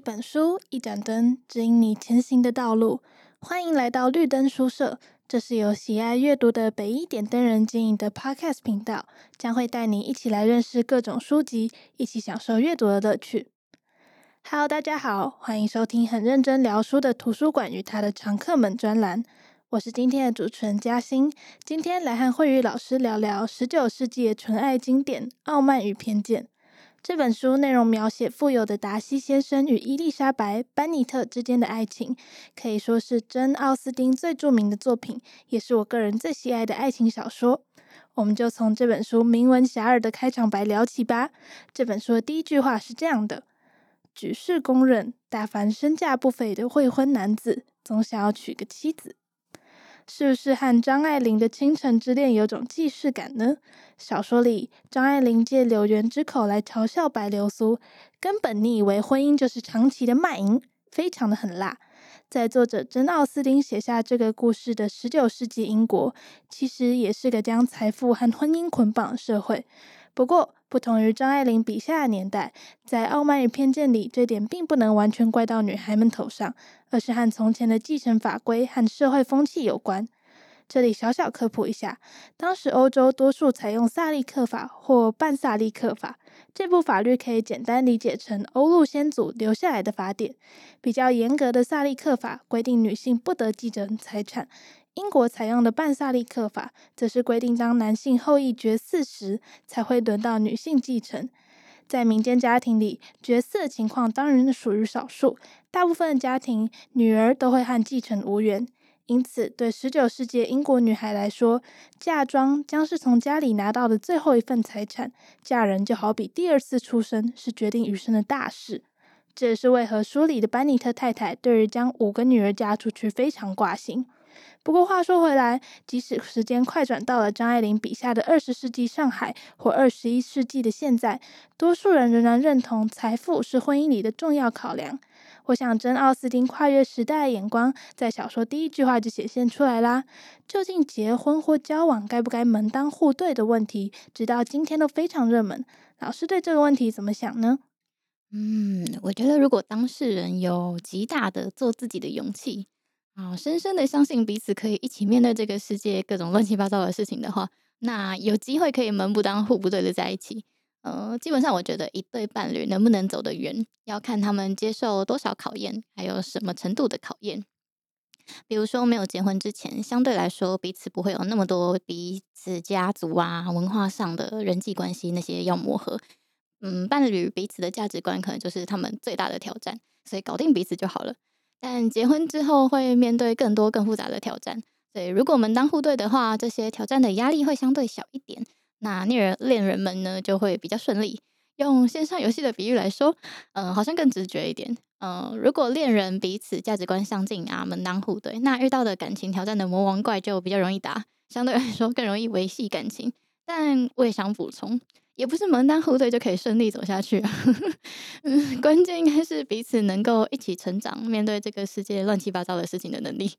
一本书，一盏灯，指引你前行的道路。欢迎来到绿灯书社，这是由喜爱阅读的北一点灯人经营的 Podcast 频道，将会带你一起来认识各种书籍，一起享受阅读的乐趣。Hello，大家好，欢迎收听很认真聊书的图书馆与他的常客们专栏。我是今天的主持人嘉欣，今天来和慧宇老师聊聊十九世纪纯爱经典《傲慢与偏见》。这本书内容描写富有的达西先生与伊丽莎白·班尼特之间的爱情，可以说是珍·奥斯汀最著名的作品，也是我个人最喜爱的爱情小说。我们就从这本书名闻遐迩的开场白聊起吧。这本书的第一句话是这样的：“举世公认，大凡身价不菲的未婚男子，总想要娶个妻子。”是不是和张爱玲的《倾城之恋》有种既视感呢？小说里，张爱玲借柳原之口来嘲笑白流苏，根本你以为婚姻就是长期的卖淫，非常的狠辣。在作者珍奥斯汀写下这个故事的十九世纪英国，其实也是个将财富和婚姻捆绑的社会。不过，不同于张爱玲笔下的年代，在《傲慢与偏见》里，这点并不能完全怪到女孩们头上，而是和从前的继承法规和社会风气有关。这里小小科普一下，当时欧洲多数采用萨利克法或半萨利克法，这部法律可以简单理解成欧陆先祖留下来的法典。比较严格的萨利克法规定女性不得继承财产。英国采用的半萨利克法，则是规定当男性后裔绝嗣时，才会轮到女性继承。在民间家庭里，绝嗣的情况当然属于少数，大部分的家庭女儿都会和继承无缘。因此，对十九世纪英国女孩来说，嫁妆将是从家里拿到的最后一份财产，嫁人就好比第二次出生，是决定余生的大事。这也是为何书里的班尼特太太对于将五个女儿嫁出去非常挂心。不过话说回来，即使时间快转到了张爱玲笔下的二十世纪上海或二十一世纪的现在，多数人仍然认同财富是婚姻里的重要考量。我想，真·奥斯汀跨越时代的眼光，在小说第一句话就显现出来啦。究竟结婚或交往该不该门当户对的问题，直到今天都非常热门。老师对这个问题怎么想呢？嗯，我觉得如果当事人有极大的做自己的勇气。啊，深深的相信彼此可以一起面对这个世界各种乱七八糟的事情的话，那有机会可以门不当户不对的在一起。呃，基本上我觉得一对伴侣能不能走得远，要看他们接受多少考验，还有什么程度的考验。比如说没有结婚之前，相对来说彼此不会有那么多彼此家族啊、文化上的人际关系那些要磨合。嗯，伴侣彼此的价值观可能就是他们最大的挑战，所以搞定彼此就好了。但结婚之后会面对更多更复杂的挑战，所以如果门当户对的话，这些挑战的压力会相对小一点。那恋人恋人们呢就会比较顺利。用线上游戏的比喻来说，嗯、好像更直觉一点。嗯、如果恋人彼此价值观相近啊，门当户对，那遇到的感情挑战的魔王怪就比较容易打，相对来说更容易维系感情。但我也想补充。也不是门当户对就可以顺利走下去啊，嗯，关键应该是彼此能够一起成长，面对这个世界乱七八糟的事情的能力。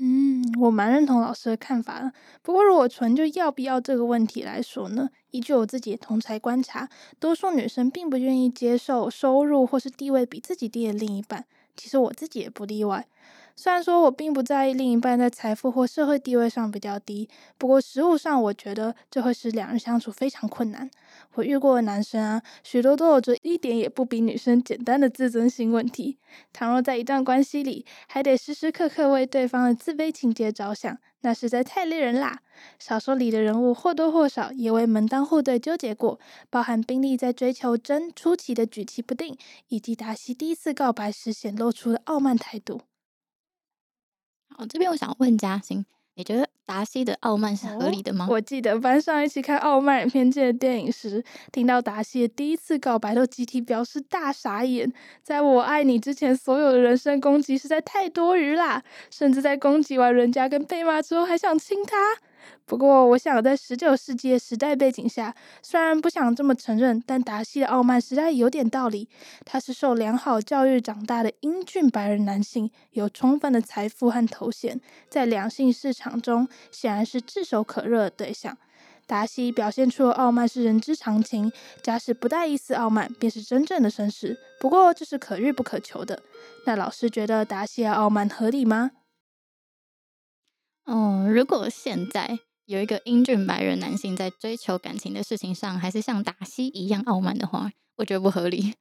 嗯，我蛮认同老师的看法的。不过，如果纯就要不要这个问题来说呢，依据我自己同才观察，多数女生并不愿意接受收入或是地位比自己低的另一半。其实我自己也不例外。虽然说我并不在意另一半在财富或社会地位上比较低，不过实务上我觉得这会使两人相处非常困难。我遇过的男生啊，许多都有着一点也不比女生简单的自尊心问题。倘若在一段关系里，还得时时刻刻为对方的自卑情节着想，那实在太累人啦。小说里的人物或多或少也为门当户对纠结过，包含宾利在追求珍初期的举棋不定，以及达西第一次告白时显露出的傲慢态度。好，这边我想问嘉欣，你觉得达西的傲慢是合理的吗？哦，我记得班上一起看《傲慢与偏见》的电影时，听到达西的第一次告白，都集体表示大傻眼。在我爱你之前，所有的人身攻击实在太多余啦，甚至在攻击完人家跟被骂之后，还想亲他。不过，我想在十九世纪的时代背景下，虽然不想这么承认，但达西的傲慢实在有点道理。他是受良好教育长大的英俊白人男性，有充分的财富和头衔，在两性市场中显然是炙手可热的对象。达西表现出的傲慢是人之常情，假使不带一丝傲慢，便是真正的绅士。不过这是可遇不可求的。那老师觉得达西的傲慢合理吗？嗯，如果现在有一个英俊白人男性在追求感情的事情上，还是像达西一样傲慢的话，我觉得不合理。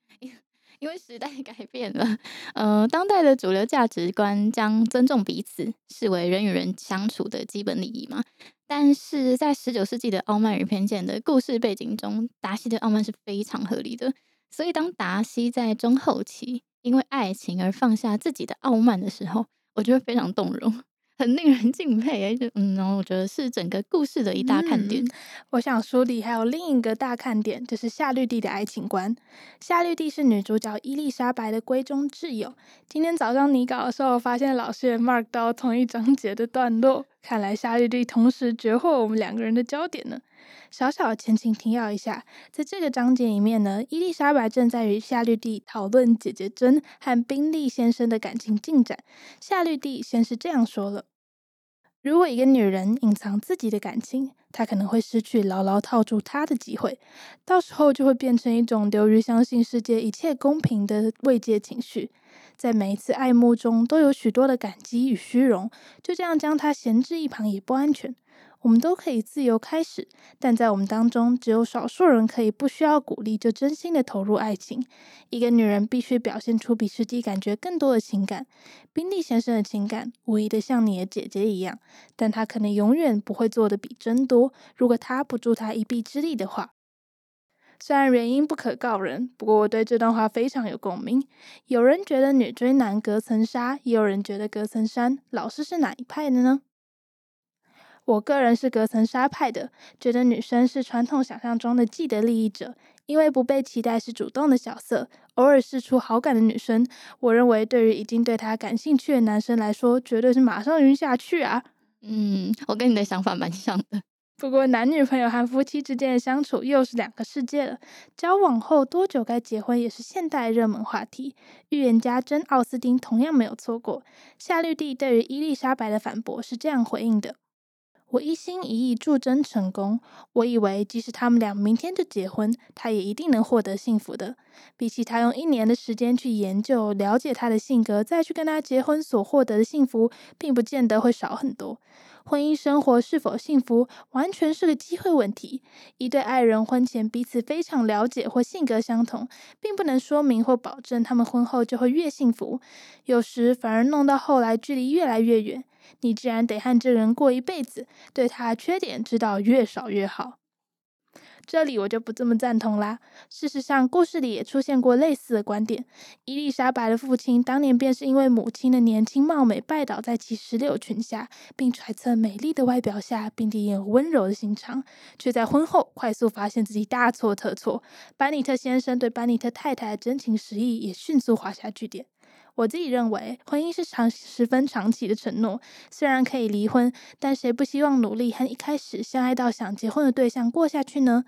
因为时代改变了，呃，当代的主流价值观将尊重彼此视为人与人相处的基本礼仪嘛。但是在十九世纪的《傲慢与偏见》的故事背景中，达西的傲慢是非常合理的。所以，当达西在中后期因为爱情而放下自己的傲慢的时候，我觉得非常动容。很令人敬佩哎，就嗯，然后我觉得是整个故事的一大看点。我想书里还有另一个大看点，就是夏绿蒂的爱情观。夏绿蒂是女主角伊丽莎白的闺中挚友。今天早上拟稿的时候，我发现老师也 mark 到同一章节的段落，看来夏绿蒂同时绝获我们两个人的焦点呢。小小前情提要一下，在这个章节里面呢，伊丽莎白正在与夏绿蒂讨论姐姐珍和宾利先生的感情进展。夏绿蒂先是这样说了：如果一个女人隐藏自己的感情，她可能会失去牢牢套住她的机会，到时候就会变成一种流于相信世界一切公平的慰藉情绪，在每一次爱慕中都有许多的感激与虚荣，就这样将她闲置一旁也不安全。我们都可以自由开始，但在我们当中，只有少数人可以不需要鼓励就真心的投入爱情。一个女人必须表现出比实际感觉更多的情感。宾利先生的情感无疑的像你的姐姐一样，但他可能永远不会做的比真多。如果他不助他一臂之力的话，虽然原因不可告人，不过我对这段话非常有共鸣。有人觉得女追男隔层纱，也有人觉得隔层山。老师是哪一派的呢？我个人是隔层纱派的，觉得女生是传统想象中的既得利益者，因为不被期待是主动的角色，偶尔试出好感的女生，我认为对于已经对她感兴趣的男生来说，绝对是马上晕下去啊。嗯，我跟你的想法蛮像的。不过男女朋友和夫妻之间的相处又是两个世界了，交往后多久该结婚也是现代热门话题。预言家珍·奥斯汀同样没有错过。夏绿蒂对于伊丽莎白的反驳是这样回应的。我一心一意助珍成功。我以为，即使他们俩明天就结婚，他也一定能获得幸福的。比起他用一年的时间去研究、了解他的性格，再去跟他结婚所获得的幸福，并不见得会少很多。婚姻生活是否幸福，完全是个机会问题。一对爱人婚前彼此非常了解或性格相同，并不能说明或保证他们婚后就会越幸福。有时反而弄到后来，距离越来越远。你既然得和这人过一辈子，对他缺点知道越少越好。这里我就不这么赞同啦。事实上，故事里也出现过类似的观点。伊丽莎白的父亲当年便是因为母亲的年轻貌美，拜倒在其石榴裙下，并揣测美丽的外表下，并体验温柔的心肠，却在婚后快速发现自己大错特错。班尼特先生对班尼特太太的真情实意也迅速画下句点。我自己认为，婚姻是长十分长期的承诺。虽然可以离婚，但谁不希望努力和一开始相爱到想结婚的对象过下去呢？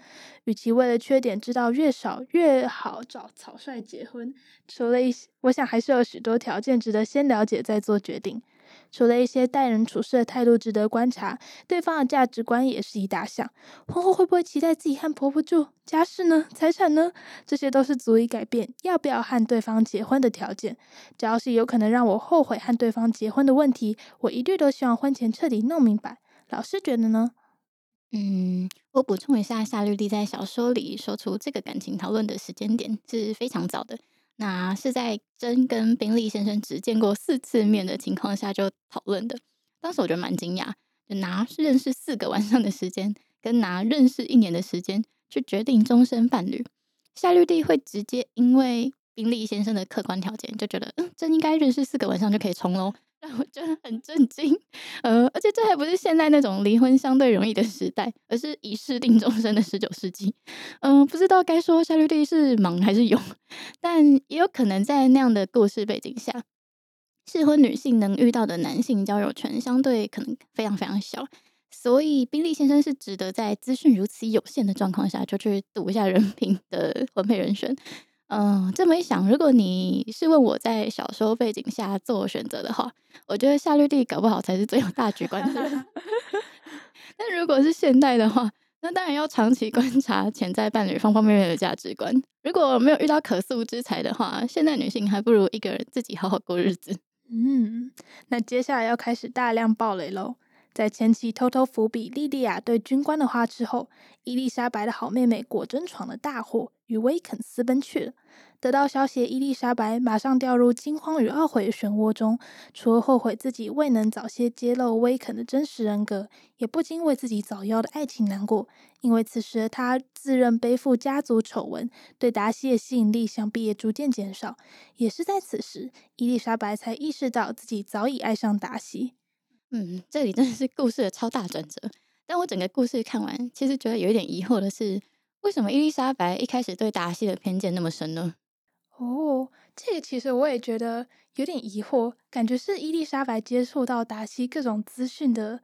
与其为了缺点知道越少越好，找草率结婚，除了一些，我想还是有许多条件值得先了解再做决定。除了一些待人处事的态度值得观察，对方的价值观也是一大项。婚后会不会期待自己和婆婆住？家事呢？财产呢？这些都是足以改变要不要和对方结婚的条件。只要是有可能让我后悔和对方结婚的问题，我一律都希望婚前彻底弄明白。老师觉得呢？嗯，我补充一下，夏绿蒂在小说里说出这个感情讨论的时间点是非常早的。那是在真跟宾利先生只见过四次面的情况下就讨论的。当时我觉得蛮惊讶，就拿认识四个晚上的时间，跟拿认识一年的时间去决定终身伴侣。夏绿蒂会直接因为宾利先生的客观条件，就觉得嗯，真应该认识四个晚上就可以冲喽。我觉得很震惊，呃，而且这还不是现在那种离婚相对容易的时代，而是一试定终身的十九世纪。嗯、不知道该说夏绿蒂是莽还是勇，但也有可能在那样的故事背景下，适婚女性能遇到的男性交友圈相对可能非常非常小，所以宾利先生是值得在资讯如此有限的状况下就去赌一下人品的婚配人选。嗯，这么一想，如果你是问我在小说背景下做选择的话，我觉得夏绿蒂搞不好才是最有大局观的人。但如果是现代的话，那当然要长期观察潜在伴侣方方面面的价值观。如果没有遇到可塑之才的话，现代女性还不如一个人自己好好过日子。嗯，那接下来要开始大量暴雷喽。在前期偷偷伏笔莉莉亚对军官的话之后，伊丽莎白的好妹妹果真闯了大祸，与威肯私奔去了。得到消息，伊丽莎白马上掉入惊慌与懊悔的漩涡中，除了后悔自己未能早些揭露威肯的真实人格，也不禁为自己早夭的爱情难过。因为此时她自认背负家族丑闻，对达西的吸引力想必也逐渐减少。也是在此时，伊丽莎白才意识到自己早已爱上达西。嗯，这里真的是故事的超大转折。但我整个故事看完，其实觉得有一点疑惑的是，为什么伊丽莎白一开始对达西的偏见那么深呢？哦，这个其实我也觉得有点疑惑，感觉是伊丽莎白接触到达西各种资讯的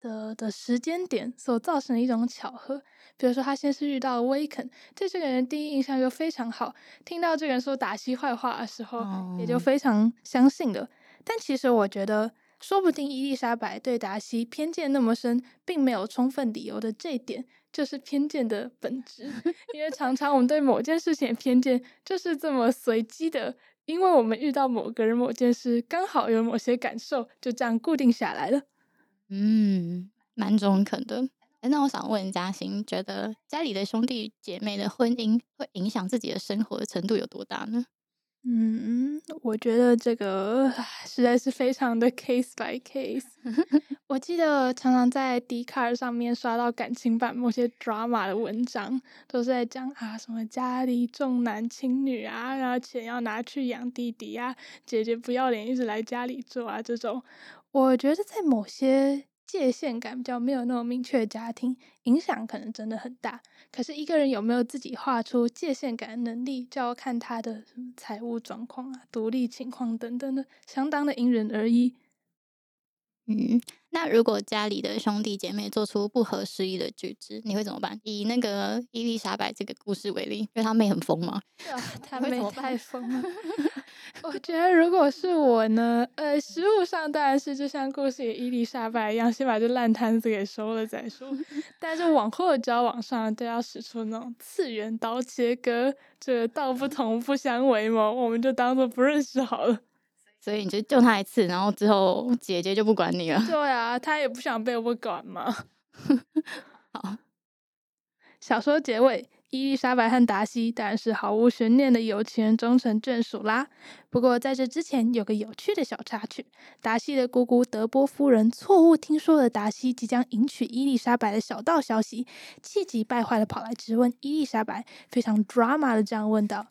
的的时间点所造成的一种巧合。比如说，他先是遇到威肯，对这个人第一印象就非常好，听到这个人说达西坏话的时候，哦、也就非常相信了。但其实我觉得，说不定伊丽莎白对达西偏见那么深，并没有充分理由的这一点。就是偏见的本质，因为常常我们对某件事情的偏见就是这么随机的，因为我们遇到某个人、某件事，刚好有某些感受，就这样固定下来了。嗯，蛮中肯的。那我想问嘉欣，觉得家里的兄弟姐妹的婚姻会影响自己的生活的程度有多大呢？嗯，我觉得这个实在是非常的 case by case。我记得常常在 Dcard 上面刷到感情版某些 drama 的文章，都是在讲啊什么家里重男轻女啊，然后钱要拿去养弟弟啊，姐姐不要脸一直来家里做啊这种。我觉得在某些界限感比较没有那么明确的家庭，影响可能真的很大。可是一个人有没有自己画出界限感的能力，就要看他的什么财务状况啊、独立情况等等的，相当的因人而异。嗯，那如果家里的兄弟姐妹做出不合时宜的举止，你会怎么办？以那个伊丽莎白这个故事为例，因为她妹很疯嘛。啊，她妹太疯了。我觉得如果是我呢，呃，实物上当然是就像故事里伊丽莎白一样，先把这烂摊子给收了再说。但是往后的交往上都要使出那种次元刀切割，这个道不同不相为谋，我们就当做不认识好了。所以你就救他一次，然后之后姐姐就不管你了。对啊，他也不想被我管嘛。好，小说结尾，伊丽莎白和达西当然是毫无悬念的有情人终成眷属啦。不过在这之前，有个有趣的小插曲：达西的姑姑德波夫人错误听说了达西即将迎娶伊丽莎白的小道消息，气急败坏的跑来质问伊丽莎白，非常 drama 的这样问道：“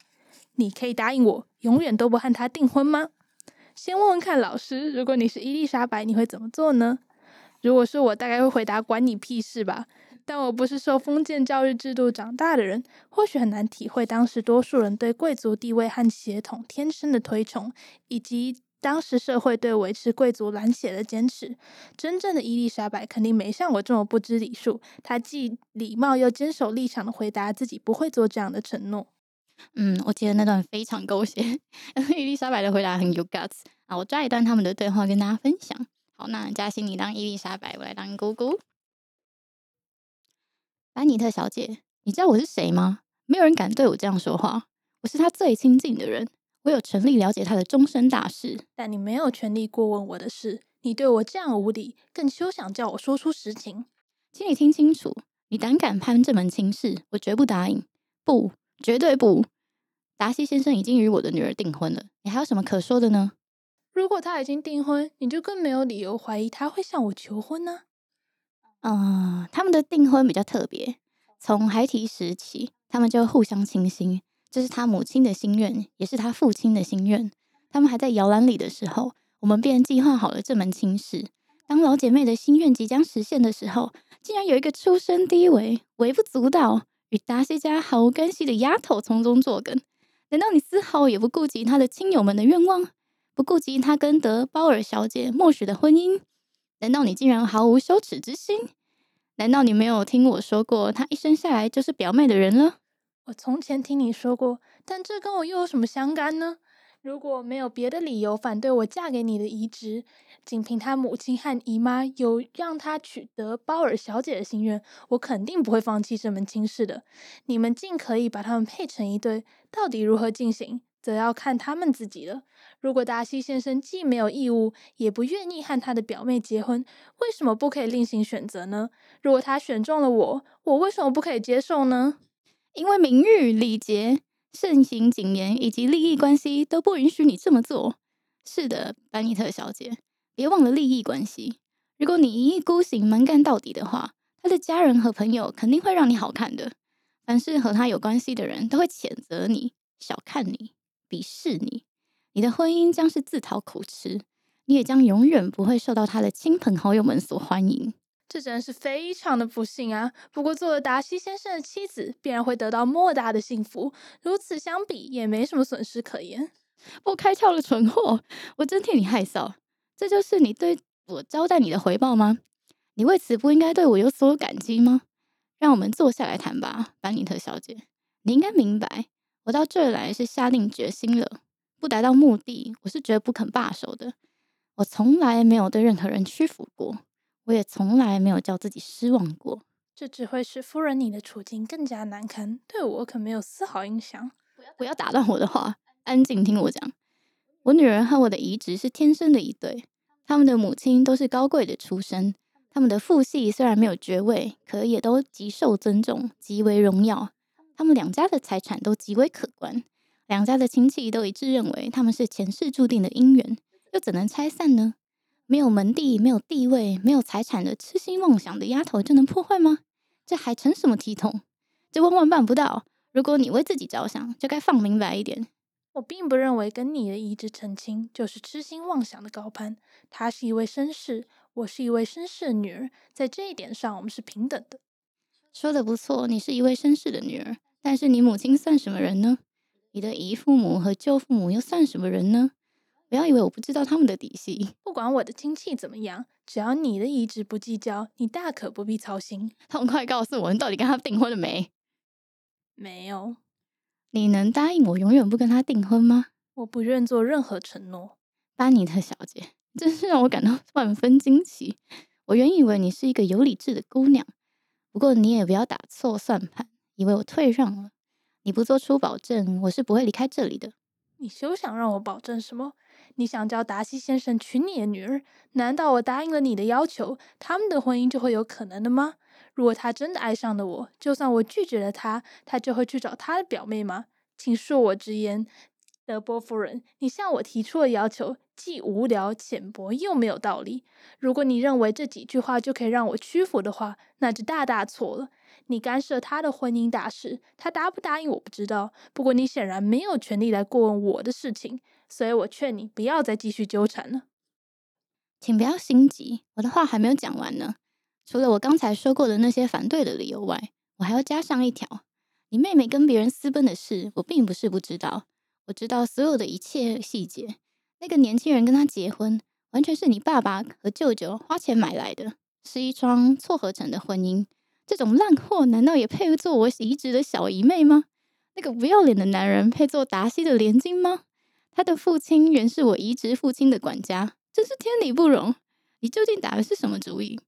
你可以答应我，永远都不和他订婚吗？”先问问看老师，如果你是伊丽莎白，你会怎么做呢？如果是我，大概会回答“管你屁事吧”。但我不是受封建教育制度长大的人，或许很难体会当时多数人对贵族地位和血统天生的推崇，以及当时社会对维持贵族蓝血的坚持。真正的伊丽莎白肯定没像我这么不知礼数，她既礼貌又坚守立场的回答自己不会做这样的承诺。嗯，我记得那段非常狗血，伊丽莎白的回答很有 guts 啊！我抓一段他们的对话跟大家分享。好，那嘉欣你当伊丽莎白，我来当姑姑。班尼特小姐，你知道我是谁吗？没有人敢对我这样说话。我是他最亲近的人，我有权利了解他的终身大事，但你没有权利过问我的事。你对我这样无礼，更休想叫我说出实情。请你听清楚，你胆敢攀这门亲事，我绝不答应。不。绝对不！达西先生已经与我的女儿订婚了，你还有什么可说的呢？如果他已经订婚，你就更没有理由怀疑他会向我求婚呢。嗯，他们的订婚比较特别，从孩提时起，他们就互相倾心，这是他母亲的心愿，也是他父亲的心愿。他们还在摇篮里的时候，我们便计划好了这门亲事。当老姐妹的心愿即将实现的时候，竟然有一个出身低微、微不足道。与达西家毫无干系的丫头从中作梗，难道你丝毫也不顾及他的亲友们的愿望，不顾及他跟德包尔小姐默许的婚姻？难道你竟然毫无羞耻之心？难道你没有听我说过，她一生下来就是表妹的人了？我从前听你说过，但这跟我又有什么相干呢？如果没有别的理由反对我嫁给你的移植，仅凭他母亲和姨妈有让他取得鲍尔小姐的心愿，我肯定不会放弃这门亲事的。你们尽可以把他们配成一对，到底如何进行，则要看他们自己了。如果达西先生既没有义务，也不愿意和他的表妹结婚，为什么不可以另行选择呢？如果他选中了我，我为什么不可以接受呢？因为名誉、礼节、盛行谨言以及利益关系都不允许你这么做。是的，班尼特小姐，别忘了利益关系。如果你一意孤行、蛮干到底的话，他的家人和朋友肯定会让你好看的。凡是和他有关系的人都会谴责你、小看你、鄙视你。你的婚姻将是自讨苦吃，你也将永远不会受到他的亲朋好友们所欢迎。这真是非常的不幸啊！不过做了达西先生的妻子，必然会得到莫大的幸福。如此相比，也没什么损失可言。不开窍的蠢货，我真替你害臊。这就是你对我招待你的回报吗？你为此不应该对我有所感激吗？让我们坐下来谈吧，班尼特小姐。你应该明白，我到这儿来是下定决心了。不达到目的，我是绝不肯罢手的。我从来没有对任何人屈服过。我也从来没有叫自己失望过，这只会使夫人你的处境更加难堪，对我可没有丝毫影响。不要打断我的话，安静听我讲。我女儿和我的移植是天生的一对，他们的母亲都是高贵的出身，他们的父系虽然没有爵位，可也都极受尊重，极为荣耀。他们两家的财产都极为可观，两家的亲戚都一致认为他们是前世注定的姻缘，又怎能拆散呢？没有门第、没有地位、没有财产的痴心妄想的丫头就能破坏吗？这还成什么体统？这万万办不到！如果你为自己着想，就该放明白一点。我并不认为跟你的移植成亲就是痴心妄想的高攀。他是一位绅士，我是一位绅士的女儿，在这一点上我们是平等的。说的不错，你是一位绅士的女儿，但是你母亲算什么人呢？你的姨父母和舅父母又算什么人呢？不要以为我不知道他们的底细。不管我的亲戚怎么样，只要你的移植不计较，你大可不必操心。痛快告诉我，你到底跟他订婚了没？没有。你能答应我永远不跟他订婚吗？我不愿做任何承诺。班尼特小姐，真是让我感到万分惊奇。我原以为你是一个有理智的姑娘，不过你也不要打错算盘，以为我退让了。你不做出保证，我是不会离开这里的。你休想让我保证什么？你想叫达西先生娶你的女儿？难道我答应了你的要求，他们的婚姻就会有可能的吗？如果他真的爱上了我，就算我拒绝了他，他就会去找他的表妹吗？请恕我直言，德波夫人，你向我提出的要求既无聊、浅薄，又没有道理。如果你认为这几句话就可以让我屈服的话，那就大大错了。你干涉他的婚姻大事，他答不答应我不知道。不过你显然没有权利来过问我的事情，所以我劝你不要再继续纠缠了。请不要心急，我的话还没有讲完呢。除了我刚才说过的那些反对的理由外，我还要加上一条：你妹妹跟别人私奔的事，我并不是不知道，我知道所有的一切细节。那个年轻人跟她结婚，完全是你爸爸和舅舅花钱买来的，是一桩撮合成的婚姻。这种烂货难道也配做我移植的小姨妹吗？那个不要脸的男人配做达西的连襟吗？他的父亲原是我移植父亲的管家，真是天理不容！你究竟打的是什么主意？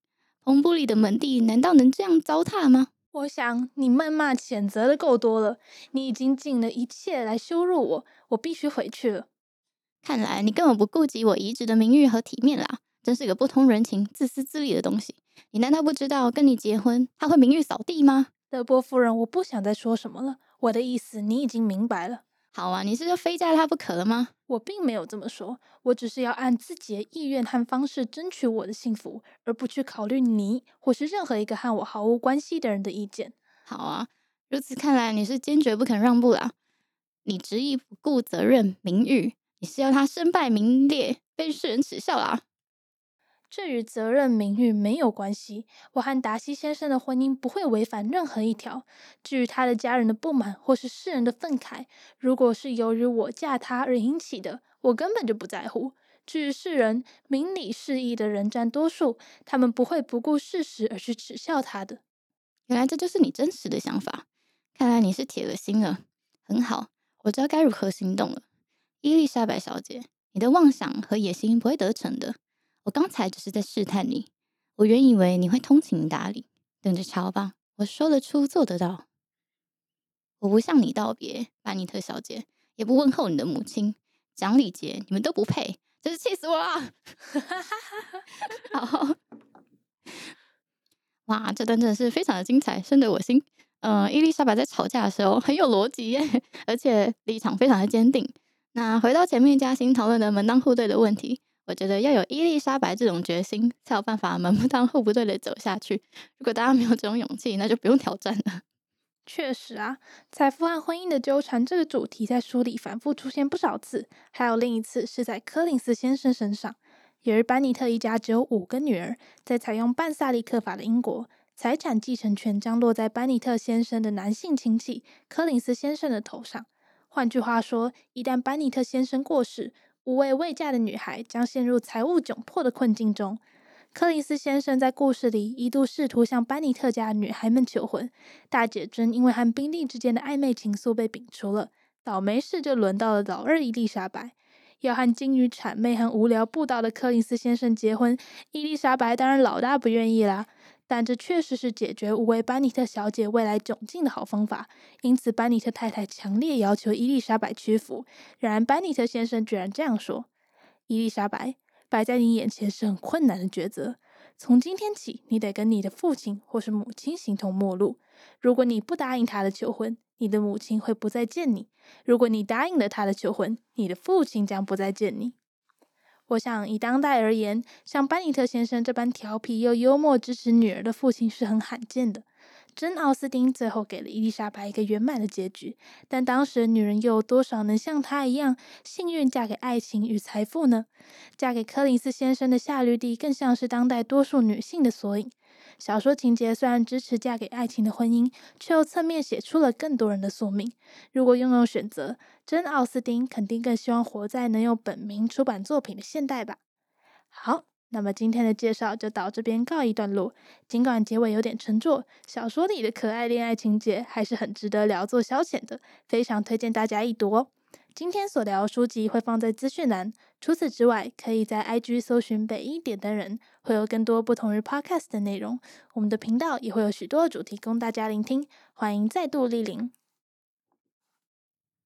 彭布里的门第难道能这样糟蹋吗？我想你谩骂谴责的够多了，你已经尽了一切来羞辱我，我必须回去了。看来你根本不顾及我移植的名誉和体面啦，真是个不通人情、自私自利的东西。你难道不知道跟你结婚他会名誉扫地吗？德波夫人，我不想再说什么了。我的意思你已经明白了。好啊，你是要非嫁他不可了吗？我并没有这么说，我只是要按自己的意愿和方式争取我的幸福，而不去考虑你或是任何一个和我毫无关系的人的意见。好啊，如此看来你是坚决不肯让步啦。你执意不顾责任、名誉，你是要他身败名裂，被世人耻笑啦。这与责任、名誉没有关系。我和达西先生的婚姻不会违反任何一条。至于他的家人的不满或是世人的愤慨，如果是由于我嫁他而引起的，我根本就不在乎。至于世人，明理事义的人占多数，他们不会不顾事实而去耻笑他的。原来这就是你真实的想法。看来你是铁了心了。很好，我知道该如何行动了。伊丽莎白小姐，你的妄想和野心不会得逞的。我刚才只是在试探你。我原以为你会通情达理，等着瞧吧。我说得出，做得到。我不向你道别，班尼特小姐，也不问候你的母亲。讲礼节，你们都不配，真是气死我了！好，哇，这段真的是非常的精彩，深得我心。呃，伊丽莎白在吵架的时候很有逻辑耶，而且立场非常的坚定。那回到前面嘉欣讨论的门当户对的问题，我觉得要有伊丽莎白这种决心，才有办法门不当户不对的走下去。如果大家没有这种勇气，那就不用挑战了。确实啊，财富和婚姻的纠缠这个主题在书里反复出现不少次，还有另一次是在柯林斯先生身上。由于班尼特一家只有五个女儿，在采用半萨利克法的英国。财产继承权将落在班尼特先生的男性亲戚柯林斯先生的头上。换句话说，一旦班尼特先生过世，五位未嫁的女孩将陷入财务窘迫的困境中。柯林斯先生在故事里一度试图向班尼特家女孩们求婚，大姐珍因为和宾利之间的暧昧情愫被摒除了。倒霉事就轮到了老二伊丽莎白，要和精于谄媚和无聊布道的柯林斯先生结婚，伊丽莎白当然老大不愿意啦。但这确实是解决五位班尼特小姐未来窘境的好方法，因此班尼特太太强烈要求伊丽莎白屈服。然而班尼特先生居然这样说：“伊丽莎白，摆在你眼前是很困难的抉择。从今天起，你得跟你的父亲或是母亲形同陌路。如果你不答应他的求婚，你的母亲会不再见你；如果你答应了他的求婚，你的父亲将不再见你。”我想，以当代而言，像班尼特先生这般调皮又幽默、支持女儿的父亲是很罕见的。真·奥斯丁最后给了伊丽莎白一个圆满的结局，但当时女人又有多少能像她一样幸运嫁给爱情与财富呢？嫁给柯林斯先生的夏绿蒂更像是当代多数女性的缩影。小说情节虽然支持嫁给爱情的婚姻，却又侧面写出了更多人的宿命。如果拥有选择，真·奥斯汀肯定更希望活在能有本名出版作品的现代吧。好。那么今天的介绍就到这边告一段落。尽管结尾有点沉重，小说里的可爱恋爱情节还是很值得聊作消遣的，非常推荐大家一读哦。今天所聊的书籍会放在资讯栏，除此之外，可以在 IG 搜寻北一点灯人，会有更多不同于 Podcast 的内容。我们的频道也会有许多主题供大家聆听，欢迎再度莅临。